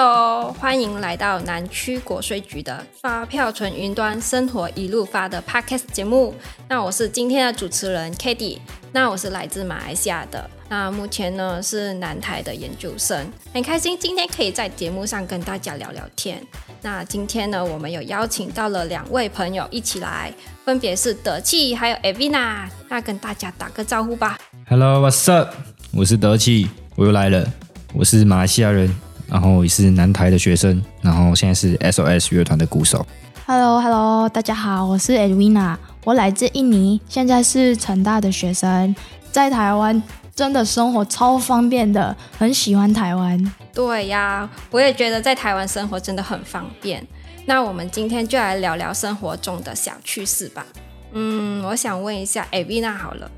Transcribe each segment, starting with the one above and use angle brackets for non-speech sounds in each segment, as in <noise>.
Hello，欢迎来到南区国税局的发票存云端，生活一路发的 Podcast 节目。那我是今天的主持人 Katie，那我是来自马来西亚的，那目前呢是南台的研究生，很开心今天可以在节目上跟大家聊聊天。那今天呢，我们有邀请到了两位朋友一起来，分别是德气还有 Avina，那跟大家打个招呼吧。Hello，What's up？我是德气，我又来了，我是马来西亚人。然后也是南台的学生，然后现在是 SOS 乐团的鼓手。Hello，Hello，hello, 大家好，我是 Edwina，我来自印尼，现在是成大的学生，在台湾真的生活超方便的，很喜欢台湾。对呀，我也觉得在台湾生活真的很方便。那我们今天就来聊聊生活中的小趣事吧。嗯，我想问一下 Edwina 好了，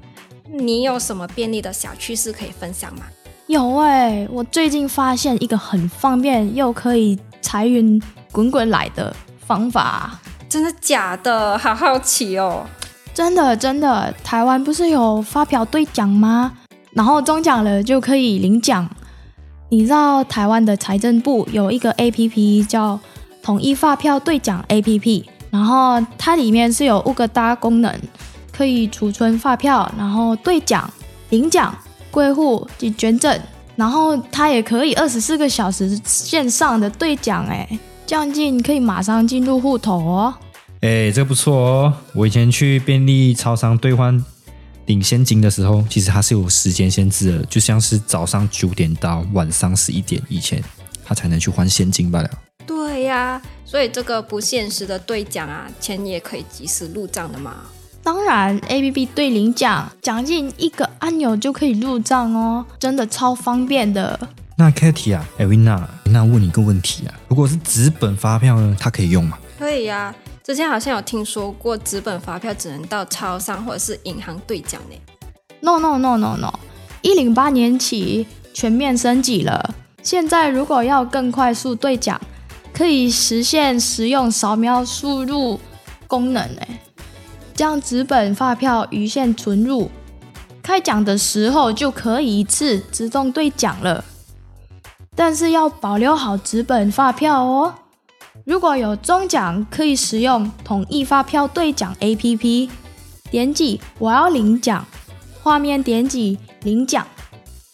你有什么便利的小趣事可以分享吗？有哎、欸，我最近发现一个很方便又可以财运滚滚来的方法。真的假的？好好奇哦！真的真的，台湾不是有发票兑奖吗？然后中奖了就可以领奖。你知道台湾的财政部有一个 APP 叫统一发票兑奖 APP，然后它里面是有五个大功能，可以储存发票，然后兑奖、领奖。归户及捐赠，然后它也可以二十四个小时线上的兑奖，哎，这样进可以马上进入户头哦。哎，这个不错哦。我以前去便利超商兑换领现金的时候，其实它是有时间限制的，就像是早上九点到晚上十一点以前，它才能去换现金罢了。对呀，所以这个不限时的兑奖啊，钱也可以及时入账的嘛。当然，APP 对领奖，奖金一个按钮就可以入账哦，真的超方便的。那 Katie 啊，Avina，那问你一个问题啊，如果是纸本发票呢，它可以用吗？可以呀、啊，之前好像有听说过纸本发票只能到超商或者是银行兑奖呢。No No No No No，一零八年起全面升级了，现在如果要更快速兑奖，可以实现实用扫描输入功能呢。将纸本发票余线存入，开奖的时候就可以一次自动兑奖了。但是要保留好纸本发票哦。如果有中奖，可以使用统一发票兑奖 APP，点击我要领奖，画面点击领奖，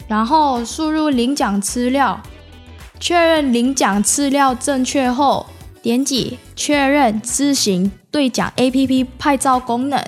然后输入领奖资料，确认领奖资料正确后，点击确认自行。兑奖 APP 拍照功能，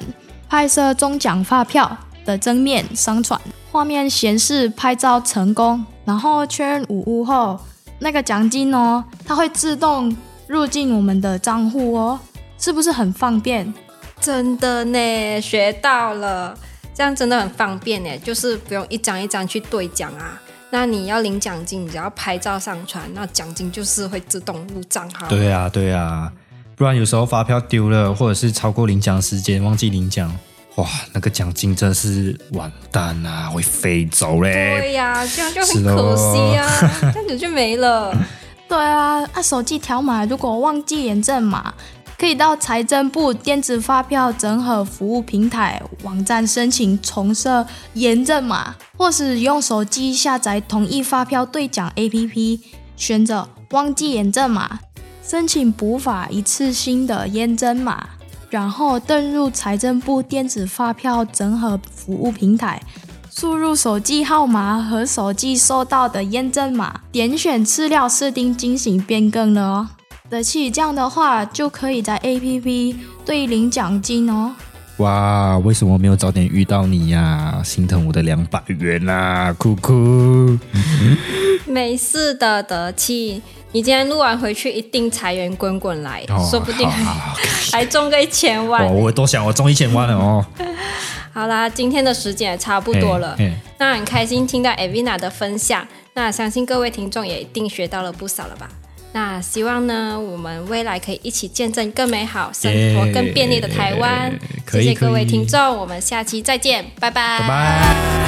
拍摄中奖发票的正面上传，画面显示拍照成功，然后确认无误后，那个奖金哦，它会自动入进我们的账户哦，是不是很方便？真的呢，学到了，这样真的很方便呢，就是不用一张一张去兑奖啊。那你要领奖金，你只要拍照上传，那奖金就是会自动入账号。对啊，对啊。不然有时候发票丢了，或者是超过领奖时间忘记领奖，哇，那个奖金真是完蛋啊，会飞走嘞！对呀、啊，这样就很可惜啊，哦、<laughs> 这样子就没了。<laughs> 对啊，啊，手机条码如果忘记验证码，可以到财政部电子发票整合服务平台网站申请重设验证码，或是用手机下载统一发票兑奖 APP，选择忘记验证码。申请补发一次性的验证码，然后登入财政部电子发票整合服务平台，输入手机号码和手机收到的验证码，点选资料设定进行变更了哦。德气这样的话就可以在 APP 兑领奖金哦。哇，为什么没有早点遇到你呀、啊？心疼我的两百元啊，哭哭。<laughs> 没事的，德气。你今天录完回去，一定财源滚滚来，哦、说不定 <laughs> 还中个一千万。哦、我都想我中一千万了哦。<laughs> 好啦，今天的时间也差不多了，那很开心听到 Evina 的分享，那相信各位听众也一定学到了不少了吧？那希望呢，我们未来可以一起见证更美好、生活更便利的台湾。谢谢各位听众，我们下期再见，拜拜。拜拜。